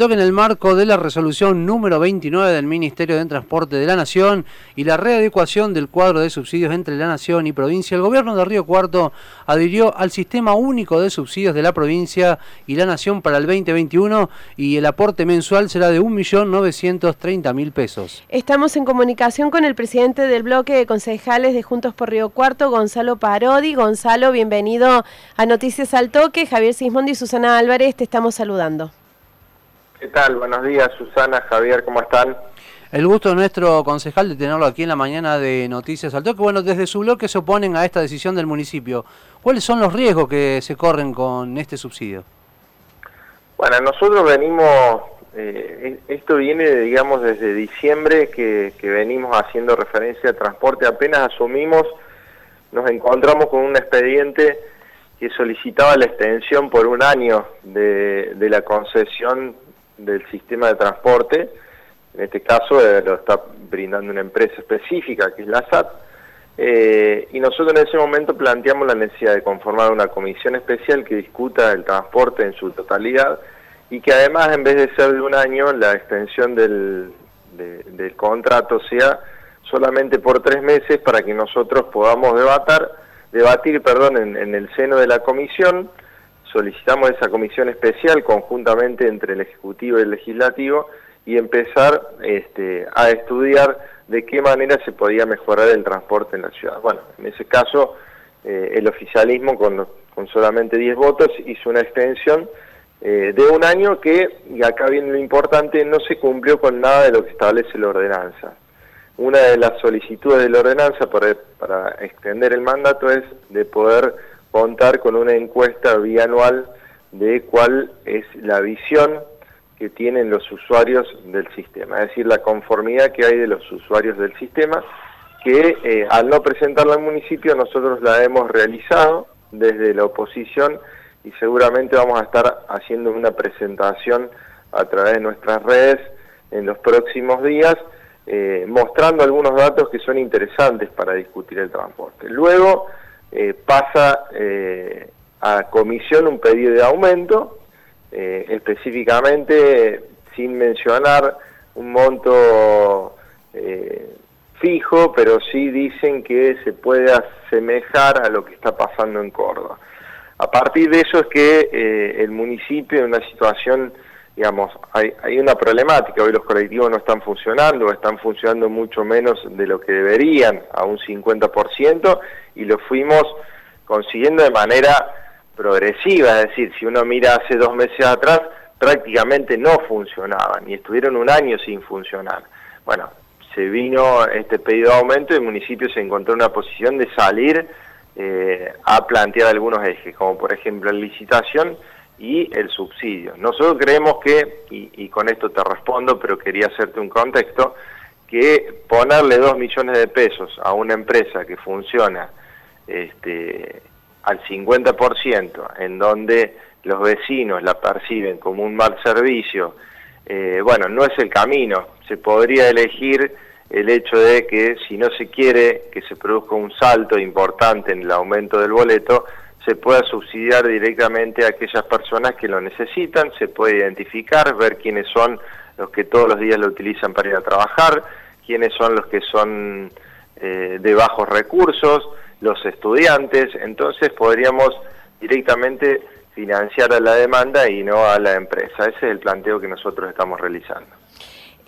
en el marco de la resolución número 29 del Ministerio de Transporte de la Nación y la readecuación del cuadro de subsidios entre la Nación y provincia, el gobierno de Río Cuarto adhirió al sistema único de subsidios de la provincia y la Nación para el 2021 y el aporte mensual será de 1.930.000 pesos. Estamos en comunicación con el presidente del bloque de concejales de Juntos por Río Cuarto, Gonzalo Parodi. Gonzalo, bienvenido a Noticias al Toque. Javier Sismondi y Susana Álvarez, te estamos saludando. ¿Qué tal? Buenos días, Susana, Javier, ¿cómo están? El gusto de nuestro concejal de tenerlo aquí en la mañana de Noticias al Toque. Bueno, desde su bloque se oponen a esta decisión del municipio. ¿Cuáles son los riesgos que se corren con este subsidio? Bueno, nosotros venimos, eh, esto viene, digamos, desde diciembre que, venimos haciendo referencia a transporte. Apenas asumimos, nos encontramos con un expediente que solicitaba la extensión por un año de, de la concesión del sistema de transporte, en este caso eh, lo está brindando una empresa específica que es la SAT, eh, y nosotros en ese momento planteamos la necesidad de conformar una comisión especial que discuta el transporte en su totalidad y que además en vez de ser de un año la extensión del, del contrato sea solamente por tres meses para que nosotros podamos debatar, debatir perdón, en, en el seno de la comisión solicitamos esa comisión especial conjuntamente entre el Ejecutivo y el Legislativo y empezar este, a estudiar de qué manera se podía mejorar el transporte en la ciudad. Bueno, en ese caso eh, el oficialismo con, con solamente 10 votos hizo una extensión eh, de un año que, y acá viene lo importante, no se cumplió con nada de lo que establece la ordenanza. Una de las solicitudes de la ordenanza para, para extender el mandato es de poder contar con una encuesta bianual de cuál es la visión que tienen los usuarios del sistema, es decir, la conformidad que hay de los usuarios del sistema, que eh, al no presentarla al municipio nosotros la hemos realizado desde la oposición y seguramente vamos a estar haciendo una presentación a través de nuestras redes en los próximos días, eh, mostrando algunos datos que son interesantes para discutir el transporte. Luego, eh, pasa eh, a comisión un pedido de aumento, eh, específicamente sin mencionar un monto fijo, pero sí dicen que se puede asemejar a lo que está pasando en Córdoba. A partir de eso es que el municipio en una situación digamos, hay, una problemática, hoy los colectivos no están funcionando, están funcionando mucho menos de lo que deberían, a un 50%, y lo fuimos consiguiendo de manera progresiva, es decir, si uno mira hace dos meses atrás, prácticamente no funcionaban y estuvieron un año sin funcionar. Bueno, se vino este pedido de aumento y el municipio se encontró en una posición de salir eh, a plantear algunos ejes, como por ejemplo la licitación, y el subsidio. Nosotros creemos que, y, con esto te respondo, pero quería hacerte un contexto, que ponerle dos millones de pesos a una empresa que funciona este, al 50%, en donde los vecinos la perciben como un mal servicio, eh, bueno, no es el camino. Se podría elegir el hecho de que si no se quiere que se produzca un salto importante en el aumento del boleto, se pueda subsidiar directamente a aquellas personas que lo necesitan, se puede identificar, ver quiénes son los que todos los días lo utilizan para ir a trabajar, quiénes son los que son eh, de bajos recursos, los estudiantes, entonces podríamos directamente financiar a la demanda y no a la empresa. Ese es el planteo que nosotros estamos realizando.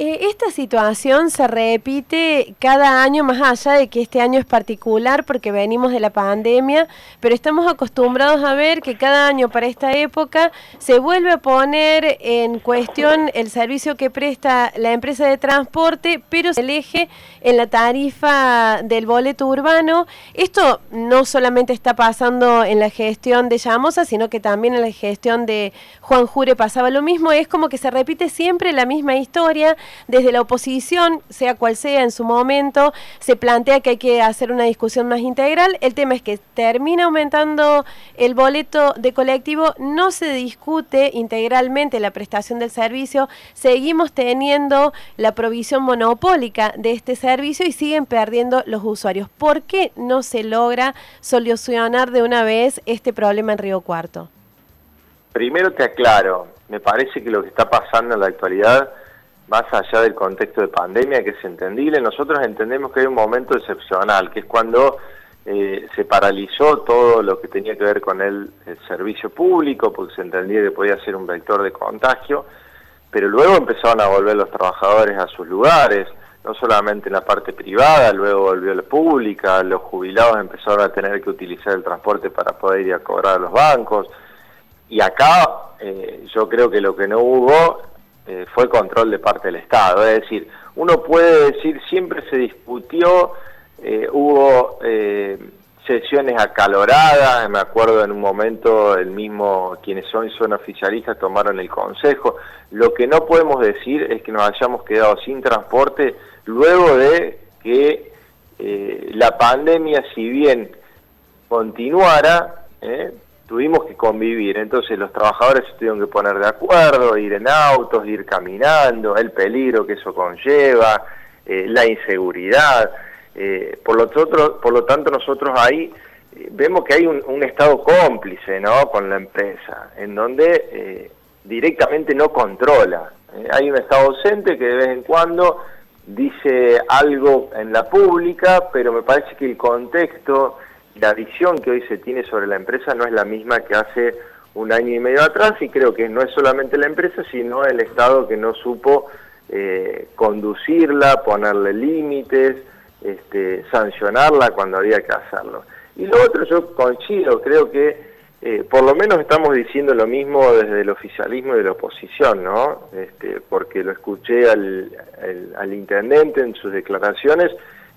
Eh, esta situación se repite cada año, más allá de que este año es particular porque venimos de la pandemia, pero estamos acostumbrados a ver que cada año para esta época se vuelve a poner en cuestión el servicio que presta la empresa de transporte, pero se elige en la tarifa del boleto urbano. Esto no solamente está pasando en la gestión de Llamosa, sino que también en la gestión de Juan Jure pasaba lo mismo. Es como que se repite siempre la misma historia desde la oposición, sea cual sea en su momento, se plantea que hay que hacer una discusión más integral. El tema es que termina aumentando el boleto de colectivo, no se discute integralmente la prestación del servicio, seguimos teniendo la provisión monopólica de este servicio y siguen perdiendo los usuarios. ¿Por qué no se logra solucionar de una vez este problema en Río Cuarto? Primero te aclaro, me parece que lo que está pasando en la actualidad, más allá del contexto de pandemia, que es entendible, nosotros entendemos que hay un momento excepcional, que es cuando eh, se paralizó todo lo que tenía que ver con el, servicio público, porque se entendía que podía ser un vector de contagio, pero luego empezaron a volver los trabajadores a sus lugares, no solamente en la parte privada, luego volvió la pública, los jubilados empezaron a tener que utilizar el transporte para poder ir a cobrar a los bancos, y acá eh, yo creo que lo que no hubo eh, fue control de parte del Estado, es decir, uno puede decir siempre se discutió eh, hubo eh, sesiones acaloradas, me acuerdo en un momento el mismo, quienes son son oficialistas tomaron el consejo. Lo que no podemos decir es que nos hayamos quedado sin transporte luego de que la pandemia, si bien continuara, tuvimos que convivir. Entonces los trabajadores se tuvieron que poner de acuerdo, ir en autos, ir caminando, el peligro que eso conlleva, la inseguridad. Eh, por, lo otro, por lo tanto, nosotros ahí eh, vemos que hay un, Estado cómplice ¿no? con la empresa, en donde eh, directamente no controla. hay un Estado docente que de vez en cuando dice algo en la pública, pero me parece que el contexto, la visión que hoy se tiene sobre la empresa no es la misma que hace un año y medio atrás y creo que no es solamente la empresa, sino el Estado que no supo conducirla, ponerle límites, este, sancionarla cuando había que hacerlo. Y lo otro, yo coincido, creo que eh, por lo menos estamos diciendo lo mismo desde el oficialismo y de la oposición, ¿no? Este, porque lo escuché al, al, intendente en sus declaraciones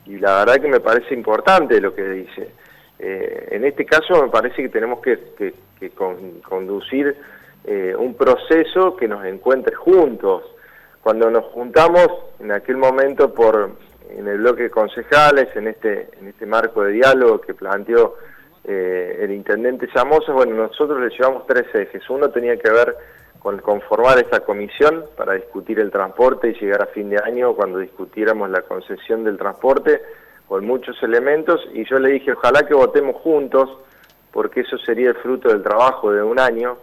y la verdad que me parece importante lo que dice. Eh, en este caso me parece que tenemos que, conducir eh, un proceso que nos encuentre juntos. Cuando nos juntamos en aquel momento por en el bloque de concejales, en este, en este marco de diálogo que planteó eh, el intendente Llamosa, bueno, nosotros le llevamos tres ejes. Uno tenía que ver con conformar esta comisión para discutir el transporte y llegar a fin de año cuando discutiéramos la concesión del transporte con muchos elementos y yo le dije ojalá que votemos juntos porque eso sería el fruto del trabajo de un año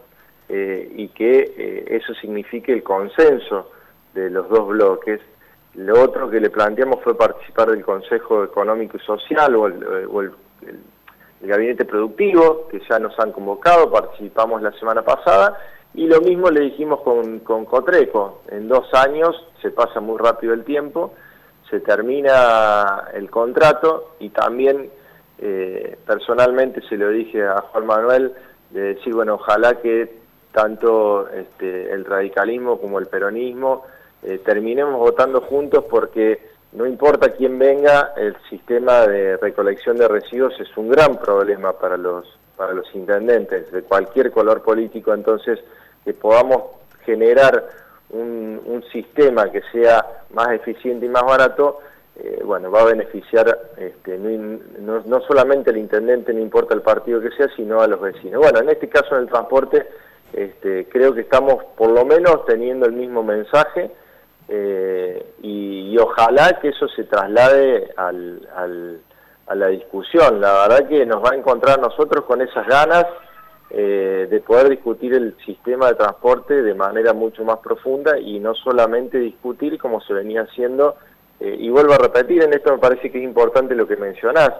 eh, y que eh, eso signifique el consenso de los dos bloques. Lo otro que le planteamos fue participar del Consejo Económico y Social o el, Gabinete Productivo, que ya nos han convocado, participamos la semana pasada, y lo mismo le dijimos con, con Cotreco, en dos años se pasa muy rápido el tiempo, se termina el contrato y también eh, personalmente se lo dije a Juan Manuel, de decir, bueno, ojalá que tanto este, el radicalismo como el peronismo eh, terminemos votando juntos porque no importa quién venga, el sistema de recolección de residuos es un gran problema para los, para los intendentes. De cualquier color político, entonces que podamos generar un, un sistema que sea más eficiente y más barato, eh, bueno, va a beneficiar este, no, no, solamente al intendente, no importa el partido que sea, sino a los vecinos. Bueno, en este caso en el transporte, este, creo que estamos por lo menos teniendo el mismo mensaje, eh, y, ojalá que eso se traslade al, a la discusión. La verdad que nos va a encontrar nosotros con esas ganas eh, de poder discutir el sistema de transporte de manera mucho más profunda y no solamente discutir como se venía haciendo. Eh, y vuelvo a repetir, en esto me parece que es importante lo que mencionás.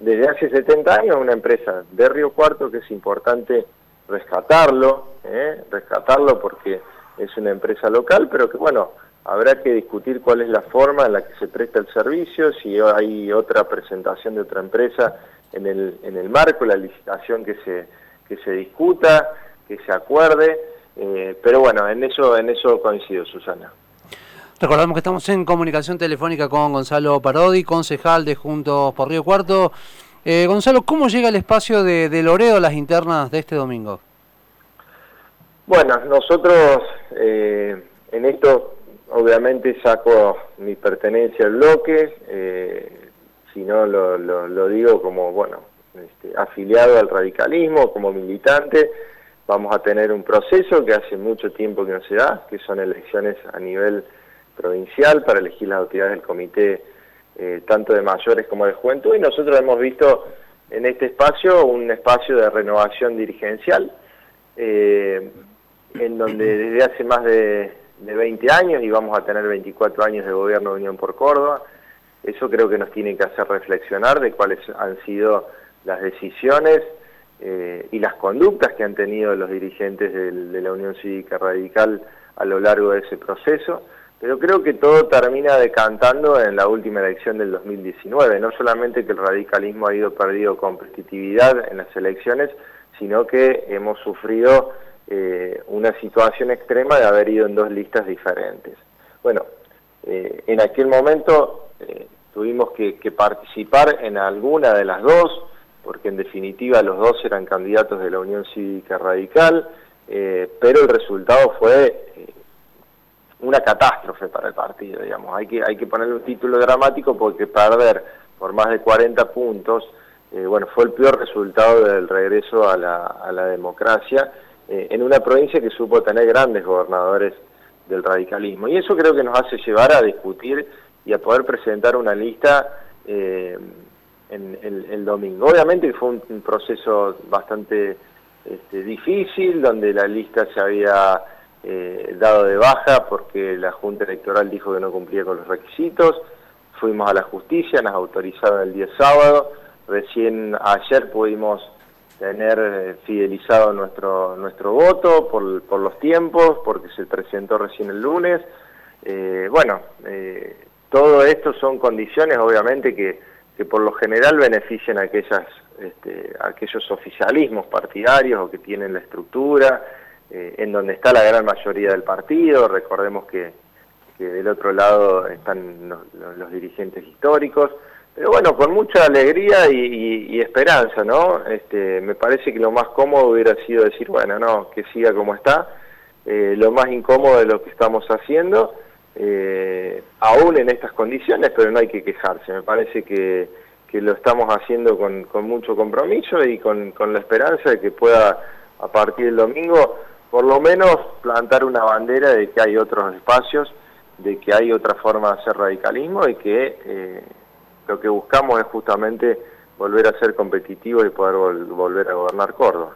desde hace 70 años una empresa de Río Cuarto que es importante rescatarlo, rescatarlo porque es una empresa local, pero que bueno, habrá que discutir cuál es la forma en la que se presta el servicio, si hay otra presentación de otra empresa en el, en el marco, la licitación que se, que se discuta, que se acuerde, eh, pero bueno, en eso, en eso coincido, Susana. Recordamos que estamos en comunicación telefónica con Gonzalo Parodi, concejal de Juntos por Río Cuarto. Eh, Gonzalo, ¿cómo llega el espacio de, de Loredo a las internas de este domingo? Bueno, nosotros eh, en esto obviamente saco mi pertenencia al bloque, eh, si no lo, digo como, bueno, este, afiliado al radicalismo, como militante, vamos a tener un proceso que hace mucho tiempo que no se da, que son elecciones a nivel provincial para elegir las autoridades del comité, eh, tanto de mayores como de juventud, y nosotros hemos visto en este espacio un espacio de renovación dirigencial, eh, en donde desde hace más de, de 20 años y vamos a tener 24 años de gobierno de Unión por Córdoba, eso creo que nos tiene que hacer reflexionar de cuáles han sido las decisiones eh, y las conductas que han tenido los dirigentes de la Unión Cívica Radical a lo largo de ese proceso, pero creo que todo termina decantando en la última elección del 2019, no solamente que el radicalismo ha ido perdido competitividad en las elecciones, sino que hemos sufrido eh, una situación extrema de haber ido en dos listas diferentes. Bueno, eh, en aquel momento tuvimos que participar en alguna de las dos, porque en definitiva los dos eran candidatos de la Unión Cívica Radical, eh, pero el resultado fue eh, una catástrofe para el partido, digamos. Hay que, hay que ponerle un título dramático porque perder por más de 40 puntos, eh, bueno, fue el peor resultado del regreso a la, a la democracia en una provincia que supo tener grandes gobernadores del radicalismo. Y eso creo que nos hace llevar a discutir y a poder presentar una lista en, el, domingo. Obviamente fue un, proceso bastante este, difícil, donde la lista se había eh, dado de baja porque la Junta Electoral dijo que no cumplía con los requisitos. Fuimos a la justicia, nos autorizaron el día sábado. Recién ayer pudimos tener eh, fidelizado nuestro nuestro voto por, los tiempos, porque se presentó recién el lunes. Eh, bueno, todo esto son condiciones obviamente que por lo general benefician a aquellas, este, aquellos oficialismos partidarios o que tienen la estructura, eh, en donde está la gran mayoría del partido, recordemos que, del otro lado están los, dirigentes históricos, pero bueno, con mucha alegría y, esperanza, ¿no? Este, me parece que lo más cómodo hubiera sido decir, bueno, no, que siga como está, eh, lo más incómodo de lo que estamos haciendo, eh, aún en estas condiciones, pero no hay que quejarse. Me parece que, que lo estamos haciendo con, mucho compromiso y con, con, la esperanza de que pueda, a partir del domingo, por lo menos plantar una bandera de que hay otros espacios, de que hay otra forma de hacer radicalismo y que eh, lo que buscamos es justamente volver a ser competitivos y poder volver a gobernar Córdoba.